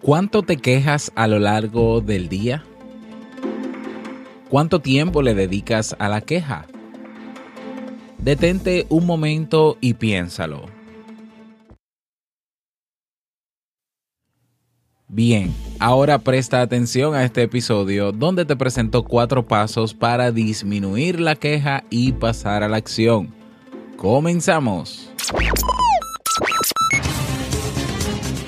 ¿Cuánto te quejas a lo largo del día? ¿Cuánto tiempo le dedicas a la queja? Detente un momento y piénsalo. Bien, ahora presta atención a este episodio donde te presento cuatro pasos para disminuir la queja y pasar a la acción. Comenzamos.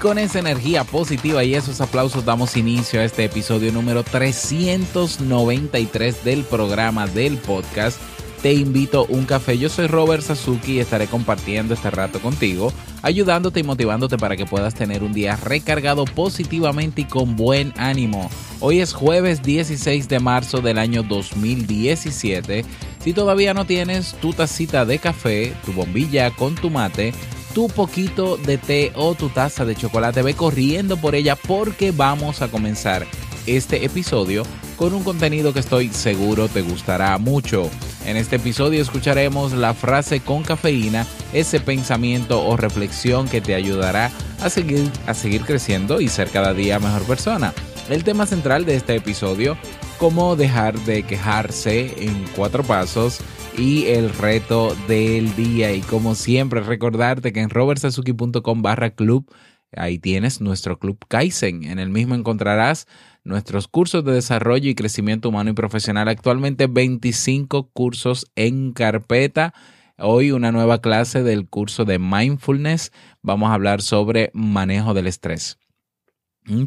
Con esa energía positiva y esos aplausos damos inicio a este episodio número 393 del programa del podcast. Te invito a un café. Yo soy Robert Sasuki y estaré compartiendo este rato contigo, ayudándote y motivándote para que puedas tener un día recargado positivamente y con buen ánimo. Hoy es jueves 16 de marzo del año 2017. Si todavía no tienes tu tacita de café, tu bombilla con tu mate, tu poquito de té o tu taza de chocolate, ve corriendo por ella porque vamos a comenzar este episodio con un contenido que estoy seguro te gustará mucho. En este episodio escucharemos la frase con cafeína, ese pensamiento o reflexión que te ayudará a seguir, a seguir creciendo y ser cada día mejor persona. El tema central de este episodio, cómo dejar de quejarse en cuatro pasos y el reto del día. Y como siempre, recordarte que en robertsazuki.com barra club, ahí tienes nuestro club Kaizen. En el mismo encontrarás nuestros cursos de desarrollo y crecimiento humano y profesional. Actualmente 25 cursos en carpeta. Hoy una nueva clase del curso de mindfulness. Vamos a hablar sobre manejo del estrés.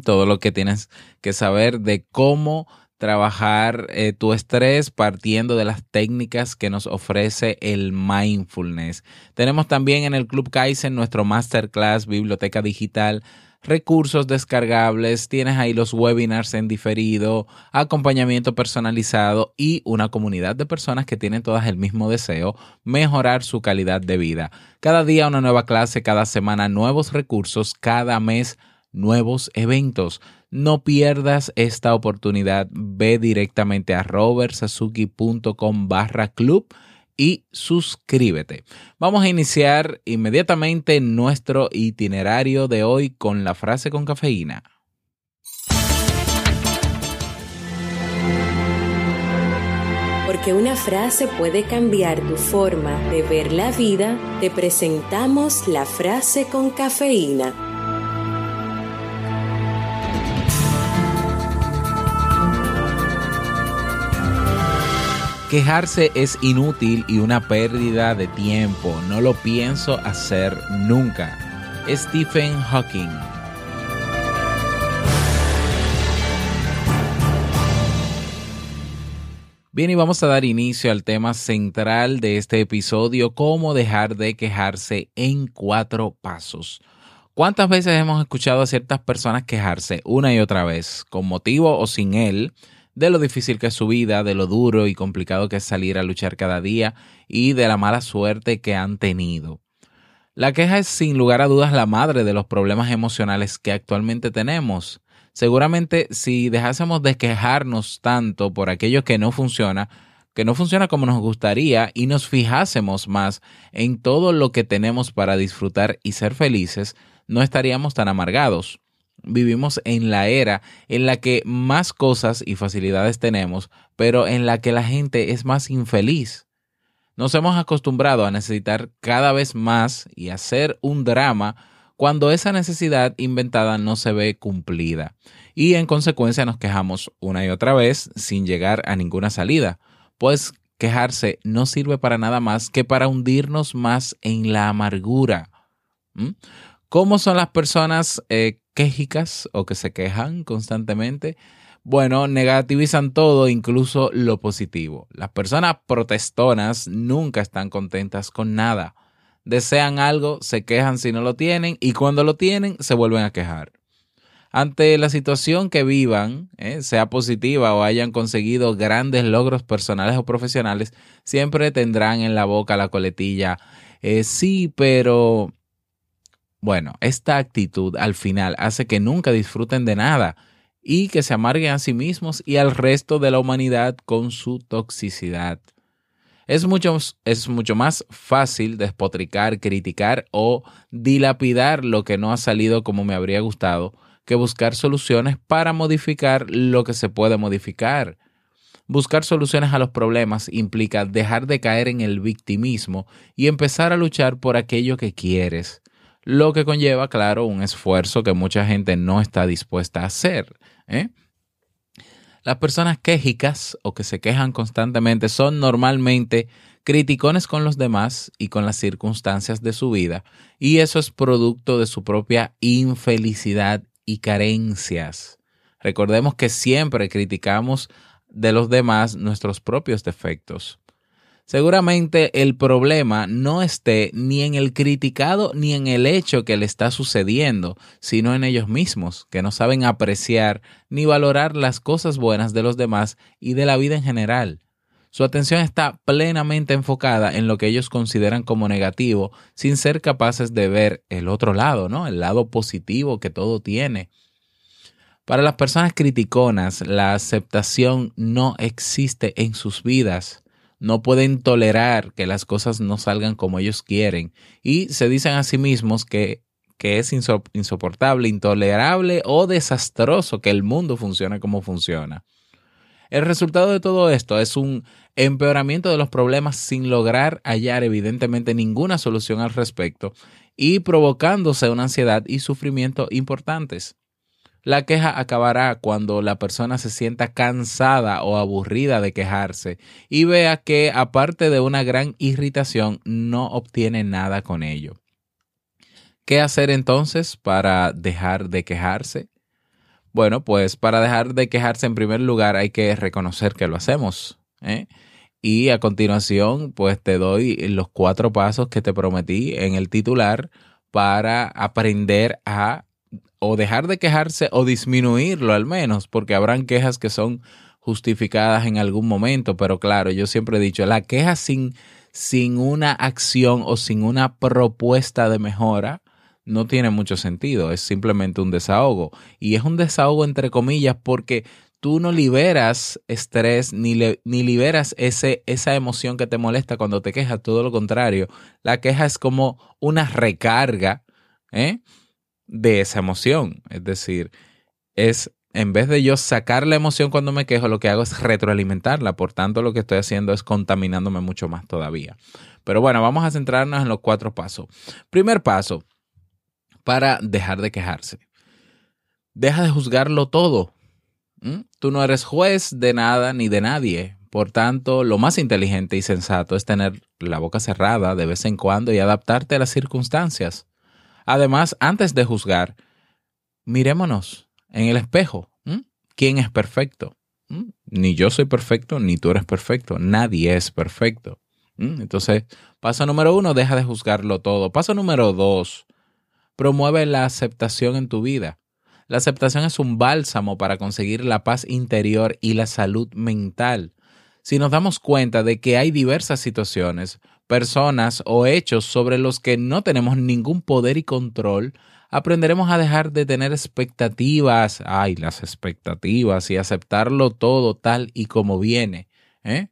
Todo lo que tienes que saber de cómo trabajar eh, tu estrés partiendo de las técnicas que nos ofrece el mindfulness. Tenemos también en el Club Kaizen nuestro masterclass, biblioteca digital, recursos descargables, tienes ahí los webinars en diferido, acompañamiento personalizado y una comunidad de personas que tienen todas el mismo deseo, mejorar su calidad de vida. Cada día una nueva clase, cada semana nuevos recursos, cada mes nuevos eventos. No pierdas esta oportunidad. Ve directamente a robertsazuki.com barra club y suscríbete. Vamos a iniciar inmediatamente nuestro itinerario de hoy con la frase con cafeína. Porque una frase puede cambiar tu forma de ver la vida, te presentamos la frase con cafeína. Quejarse es inútil y una pérdida de tiempo. No lo pienso hacer nunca. Stephen Hawking. Bien, y vamos a dar inicio al tema central de este episodio, cómo dejar de quejarse en cuatro pasos. ¿Cuántas veces hemos escuchado a ciertas personas quejarse una y otra vez, con motivo o sin él, de lo difícil que es su vida, de lo duro y complicado que es salir a luchar cada día y de la mala suerte que han tenido? La queja es sin lugar a dudas la madre de los problemas emocionales que actualmente tenemos. Seguramente si dejásemos de quejarnos tanto por aquello que no funciona, que no funciona como nos gustaría y nos fijásemos más en todo lo que tenemos para disfrutar y ser felices, no estaríamos tan amargados. Vivimos en la era en la que más cosas y facilidades tenemos, pero en la que la gente es más infeliz. Nos hemos acostumbrado a necesitar cada vez más y hacer un drama cuando esa necesidad inventada no se ve cumplida. Y en consecuencia nos quejamos una y otra vez sin llegar a ninguna salida, pues quejarse no sirve para nada más que para hundirnos más en la amargura. ¿Cómo son las personas eh, quejicas o que se quejan constantemente? Bueno, negativizan todo, incluso lo positivo. Las personas protestonas nunca están contentas con nada. Desean algo, se quejan si no lo tienen y cuando lo tienen se vuelven a quejar. Ante la situación que vivan, eh, sea positiva o hayan conseguido grandes logros personales o profesionales, siempre tendrán en la boca la coletilla, eh, sí, pero... Bueno, esta actitud al final hace que nunca disfruten de nada y que se amarguen a sí mismos y al resto de la humanidad con su toxicidad. Es mucho, es mucho más fácil despotricar, criticar o dilapidar lo que no ha salido como me habría gustado que buscar soluciones para modificar lo que se puede modificar. Buscar soluciones a los problemas implica dejar de caer en el victimismo y empezar a luchar por aquello que quieres, lo que conlleva, claro, un esfuerzo que mucha gente no está dispuesta a hacer. ¿eh? Las personas quejicas o que se quejan constantemente son normalmente criticones con los demás y con las circunstancias de su vida, y eso es producto de su propia infelicidad y carencias. Recordemos que siempre criticamos de los demás nuestros propios defectos seguramente el problema no esté ni en el criticado ni en el hecho que le está sucediendo, sino en ellos mismos, que no saben apreciar ni valorar las cosas buenas de los demás y de la vida en general. Su atención está plenamente enfocada en lo que ellos consideran como negativo, sin ser capaces de ver el otro lado, ¿no? El lado positivo que todo tiene. Para las personas criticonas, la aceptación no existe en sus vidas no pueden tolerar que las cosas no salgan como ellos quieren y se dicen a sí mismos que, que es insoportable, intolerable o desastroso que el mundo funcione como funciona. El resultado de todo esto es un empeoramiento de los problemas sin lograr hallar evidentemente ninguna solución al respecto y provocándose una ansiedad y sufrimiento importantes. La queja acabará cuando la persona se sienta cansada o aburrida de quejarse y vea que aparte de una gran irritación no obtiene nada con ello. ¿Qué hacer entonces para dejar de quejarse? Bueno, pues para dejar de quejarse en primer lugar hay que reconocer que lo hacemos. ¿eh? Y a continuación, pues te doy los cuatro pasos que te prometí en el titular para aprender a o dejar de quejarse o disminuirlo al menos, porque habrán quejas que son justificadas en algún momento, pero claro, yo siempre he dicho, la queja sin, sin una acción o sin una propuesta de mejora no tiene mucho sentido, es simplemente un desahogo. Y es un desahogo entre comillas porque tú no liberas estrés ni, ni liberas ese, esa emoción que te molesta cuando te quejas, todo lo contrario, la queja es como una recarga, ¿eh? De esa emoción. Es decir, es en vez de yo sacar la emoción cuando me quejo, lo que hago es retroalimentarla. Por tanto, lo que estoy haciendo es contaminándome mucho más todavía. Pero bueno, vamos a centrarnos en los cuatro pasos. Primer paso, para dejar de quejarse. Deja de juzgarlo todo. ¿Mm? Tú no eres juez de nada ni de nadie. Por tanto, lo más inteligente y sensato es tener la boca cerrada de vez en cuando y adaptarte a las circunstancias. Además, antes de juzgar, mirémonos en el espejo. ¿Quién es perfecto? Ni yo soy perfecto, ni tú eres perfecto. Nadie es perfecto. Entonces, paso número uno, deja de juzgarlo todo. Paso número dos, promueve la aceptación en tu vida. La aceptación es un bálsamo para conseguir la paz interior y la salud mental. Si nos damos cuenta de que hay diversas situaciones, personas o hechos sobre los que no tenemos ningún poder y control, aprenderemos a dejar de tener expectativas, ay, las expectativas, y aceptarlo todo tal y como viene. ¿eh?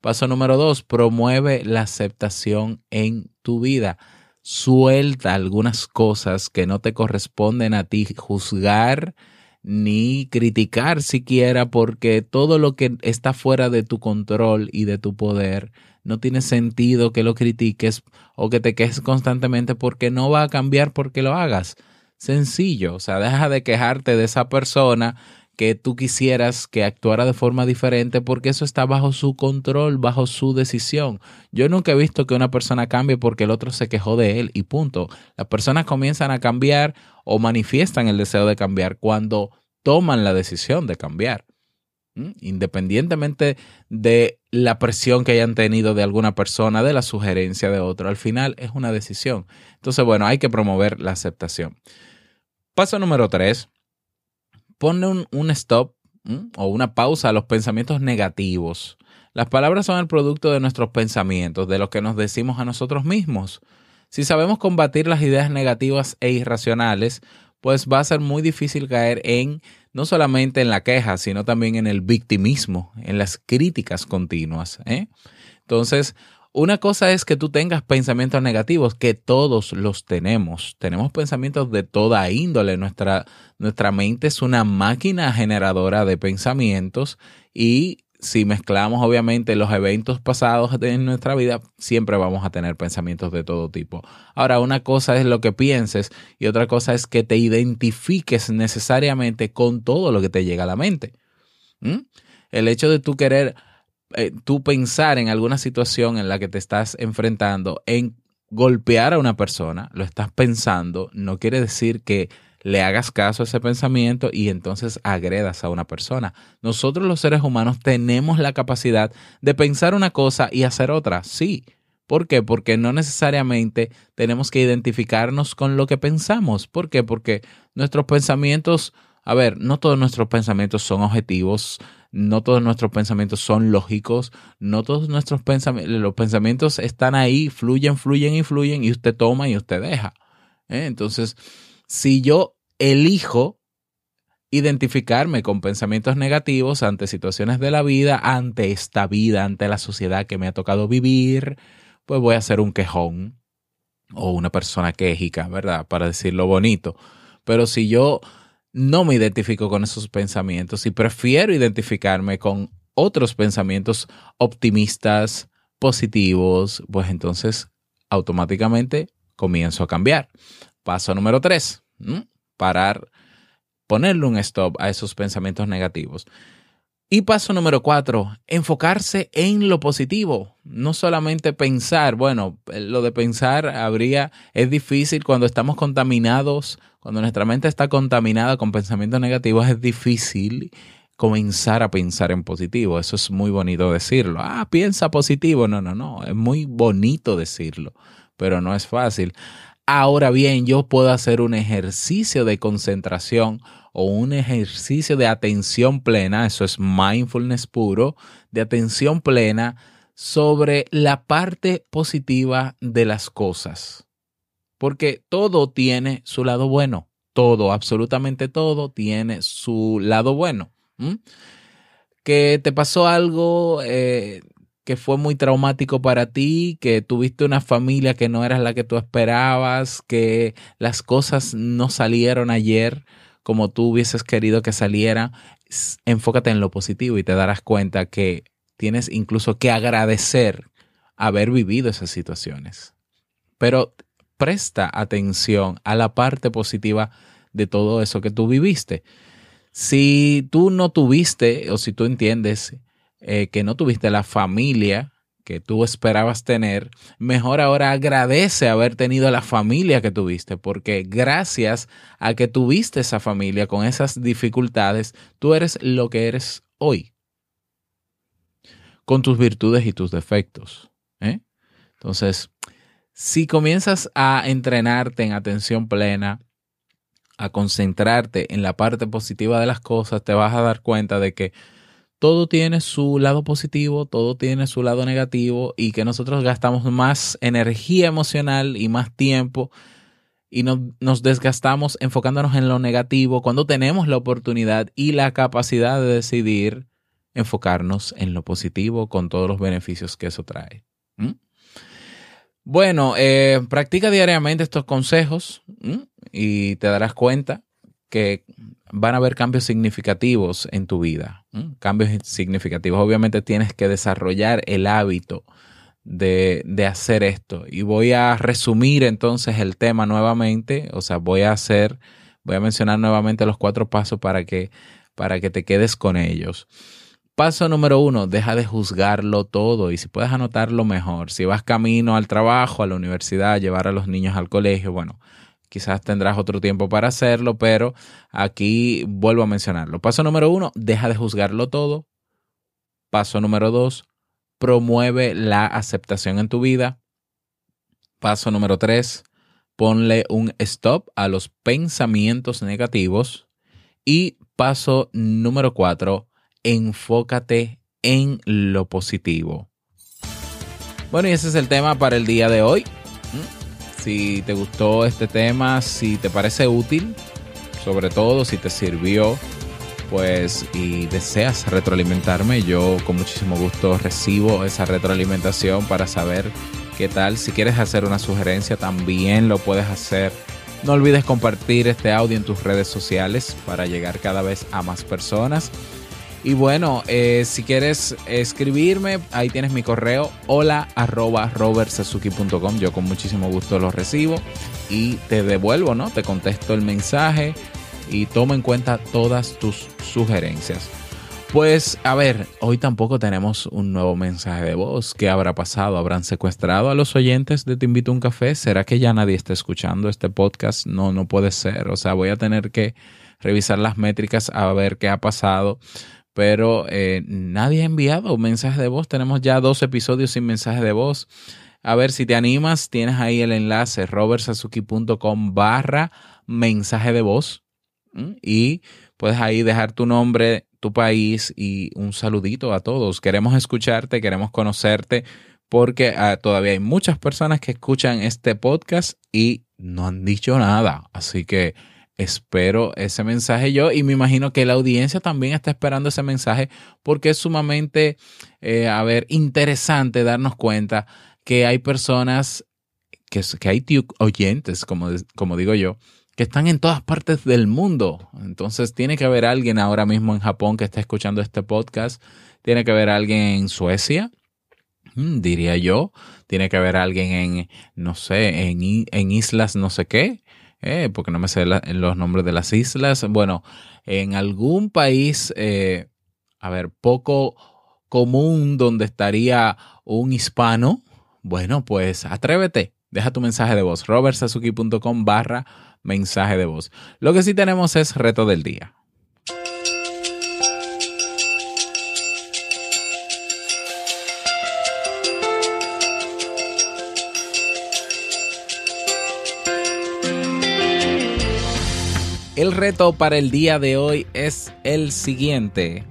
Paso número dos, promueve la aceptación en tu vida. Suelta algunas cosas que no te corresponden a ti juzgar ni criticar siquiera, porque todo lo que está fuera de tu control y de tu poder no tiene sentido que lo critiques o que te quejes constantemente porque no va a cambiar porque lo hagas. Sencillo, o sea, deja de quejarte de esa persona que tú quisieras que actuara de forma diferente porque eso está bajo su control, bajo su decisión. Yo nunca he visto que una persona cambie porque el otro se quejó de él y punto. Las personas comienzan a cambiar o manifiestan el deseo de cambiar cuando toman la decisión de cambiar. Independientemente de la presión que hayan tenido de alguna persona, de la sugerencia de otro, al final es una decisión. Entonces, bueno, hay que promover la aceptación. Paso número tres, ponle un, stop o una pausa a los pensamientos negativos. Las palabras son el producto de nuestros pensamientos, de lo que nos decimos a nosotros mismos. Si sabemos combatir las ideas negativas e irracionales, pues va a ser muy difícil caer en no solamente en la queja, sino también en el victimismo, en las críticas continuas. ¿eh? Entonces, una cosa es que tú tengas pensamientos negativos, que todos los tenemos. Tenemos pensamientos de toda índole. Nuestra, nuestra mente es una máquina generadora de pensamientos y si mezclamos obviamente los eventos pasados de nuestra vida, siempre vamos a tener pensamientos de todo tipo. Ahora, una cosa es lo que pienses y otra cosa es que te identifiques necesariamente con todo lo que te llega a la mente. ¿Mm? El hecho de tú querer, eh, tú pensar en alguna situación en la que te estás enfrentando, en golpear a una persona, lo estás pensando, no quiere decir que le hagas caso a ese pensamiento y entonces agredas a una persona. Nosotros los seres humanos tenemos la capacidad de pensar una cosa y hacer otra, sí. ¿Por qué? Porque no necesariamente tenemos que identificarnos con lo que pensamos. ¿Por qué? Porque nuestros pensamientos, a ver, no todos nuestros pensamientos son objetivos, no todos nuestros pensamientos son lógicos, no todos nuestros pensamientos, los pensamientos están ahí, fluyen, fluyen y fluyen y usted toma y usted deja. ¿eh? Entonces, si yo elijo identificarme con pensamientos negativos ante situaciones de la vida, ante esta vida, ante la sociedad que me ha tocado vivir, pues voy a ser un quejón o una persona quejica, ¿verdad? Para decirlo bonito. Pero si yo no me identifico con esos pensamientos y prefiero identificarme con otros pensamientos optimistas, positivos, pues entonces automáticamente comienzo a cambiar. Paso número tres, parar, ponerle un stop a esos pensamientos negativos. Y paso número cuatro, enfocarse en lo positivo. No solamente pensar, bueno, lo de pensar habría, es difícil cuando estamos contaminados, cuando nuestra mente está contaminada con pensamientos negativos, es difícil comenzar a pensar en positivo. Eso es muy bonito decirlo. Ah, piensa positivo. No, no, no. Es muy bonito decirlo, pero no es fácil. Ahora bien, yo puedo hacer un ejercicio de concentración o un ejercicio de atención plena, eso es mindfulness puro, de atención plena sobre la parte positiva de las cosas. Porque todo tiene su lado bueno, todo, absolutamente todo tiene su lado bueno. Que te pasó algo, eh, que fue muy traumático para ti, que tuviste una familia que no era la que tú esperabas, que las cosas no salieron ayer como tú hubieses querido que saliera, enfócate en lo positivo y te darás cuenta que tienes incluso que agradecer haber vivido esas situaciones. Pero presta atención a la parte positiva de todo eso que tú viviste. Si tú no tuviste o si tú entiendes eh, que no tuviste la familia que tú esperabas tener, mejor ahora agradece haber tenido la familia que tuviste, porque gracias a que tuviste esa familia con esas dificultades, tú eres lo que eres hoy, con tus virtudes y tus defectos. ¿eh? Entonces, si comienzas a entrenarte en atención plena, a concentrarte en la parte positiva de las cosas, te vas a dar cuenta de que todo tiene su lado positivo, todo tiene su lado negativo y que nosotros gastamos más energía emocional y más tiempo y nos desgastamos enfocándonos en lo negativo cuando tenemos la oportunidad y la capacidad de decidir enfocarnos en lo positivo con todos los beneficios que eso trae. Bueno, eh, practica diariamente estos consejos y te darás cuenta que van a haber cambios significativos en tu vida. Cambios significativos. Obviamente tienes que desarrollar el hábito de, de, hacer esto. Y voy a resumir entonces el tema nuevamente. O sea, voy a hacer, voy a mencionar nuevamente los cuatro pasos para que, para que te quedes con ellos. Paso número uno, deja de juzgarlo todo y si puedes anotarlo mejor. Si vas camino al trabajo, a la universidad, llevar a los niños al colegio, bueno, quizás tendrás otro tiempo para hacerlo, pero aquí vuelvo a mencionarlo. Paso número uno, deja de juzgarlo todo. Paso número dos, promueve la aceptación en tu vida. Paso número tres, ponle un stop a los pensamientos negativos. Y paso número cuatro, enfócate en lo positivo. Bueno, y ese es el tema para el día de hoy. Si te gustó este tema, si te parece útil, sobre todo si te sirvió, pues y deseas retroalimentarme, yo con muchísimo gusto recibo esa retroalimentación para saber qué tal. Si quieres hacer una sugerencia, también lo puedes hacer. No olvides compartir este audio en tus redes sociales para llegar cada vez a más personas. Y bueno, eh, si quieres escribirme, ahí tienes mi correo, hola arroba robertsazuki.com. Yo con muchísimo gusto lo recibo y te devuelvo, ¿no? Te contesto el mensaje y tomo en cuenta todas tus sugerencias. Pues a ver, hoy tampoco tenemos un nuevo mensaje de voz. ¿Qué habrá pasado? ¿Habrán secuestrado a los oyentes de Te invito a un café? ¿Será que ya nadie está escuchando este podcast? No, no puede ser. O sea, voy a tener que revisar las métricas a ver qué ha pasado pero eh, nadie ha enviado mensaje de voz. Tenemos ya dos episodios sin mensaje de voz. A ver si te animas, tienes ahí el enlace robertsazuki.com barra mensaje de voz y puedes ahí dejar tu nombre, tu país y un saludito a todos. Queremos escucharte, queremos conocerte porque ah, todavía hay muchas personas que escuchan este podcast y no han dicho nada. Así que espero ese mensaje yo y me imagino que la audiencia también está esperando ese mensaje porque es sumamente, eh, a ver, interesante darnos cuenta que hay personas, que, hay oyentes, como, como digo yo, que están en todas partes del mundo. Entonces tiene que haber alguien ahora mismo en Japón que está escuchando este podcast, tiene que haber alguien en Suecia, mm, diría yo, tiene que haber alguien en, no sé, en, en islas no sé qué, eh, porque no me sé los nombres de las islas. Bueno, en algún país, eh, a ver, poco común donde estaría un hispano, bueno, pues atrévete, deja tu mensaje de voz, robertsazuki.com barra mensaje de voz. Lo que sí tenemos es reto del día. El reto para el día de hoy es el siguiente.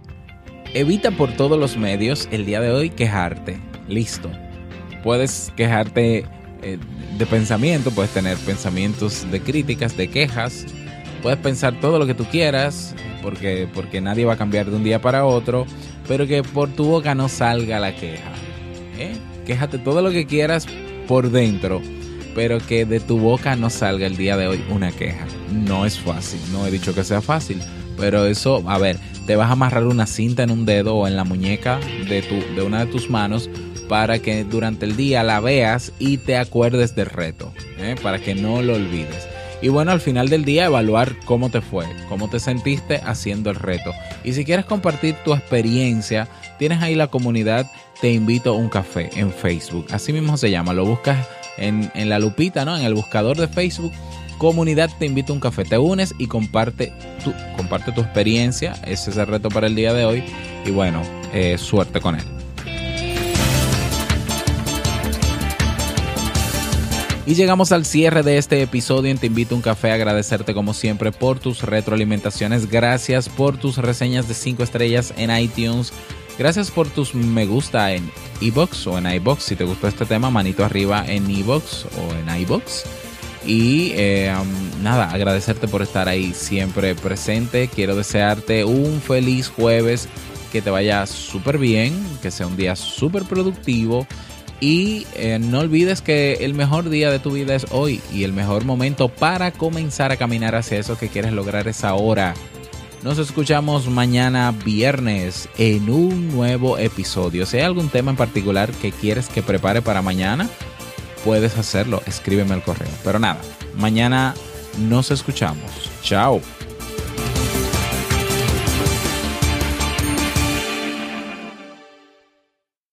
Evita por todos los medios el día de hoy quejarte. Listo. Puedes quejarte eh, de pensamiento, puedes tener pensamientos de críticas, de quejas. Puedes pensar todo lo que tú quieras, porque, porque nadie va a cambiar de un día para otro, pero que por tu boca no salga la queja. ¿eh? Quéjate todo lo que quieras por dentro, pero que de tu boca no salga el día de hoy una queja. No es fácil, no he dicho que sea fácil, pero eso, a ver, te vas a amarrar una cinta en un dedo o en la muñeca de, tu, de una de tus manos para que durante el día la veas y te acuerdes del reto, ¿eh? para que no lo olvides. Y bueno, al final del día evaluar cómo te fue, cómo te sentiste haciendo el reto. Y si quieres compartir tu experiencia, tienes ahí la comunidad Te invito a un café en Facebook. Así mismo se llama, lo buscas en, la lupita, ¿no? En el buscador de Facebook. Comunidad te invito a un café, te unes y comparte tu, comparte tu experiencia. Ese es el reto para el día de hoy. Y bueno, eh, suerte con él. Y llegamos al cierre de este episodio en Te invito a un café a agradecerte como siempre por tus retroalimentaciones. Gracias por tus reseñas de 5 estrellas en iTunes. Gracias por tus me gusta en iBox o en iBox. Si te gustó este tema, manito arriba en iBox o en iBox. Y eh, um, nada, agradecerte por estar ahí siempre presente. Quiero desearte un feliz jueves, que te vaya súper bien, que sea un día súper productivo. Y eh, no olvides que el mejor día de tu vida es hoy y el mejor momento para comenzar a caminar hacia eso que quieres lograr es ahora. Nos escuchamos mañana viernes en un nuevo episodio. Si hay algún tema en particular que quieres que prepare para mañana, puedes hacerlo. Escríbeme al correo. Pero nada, mañana nos escuchamos. Chao.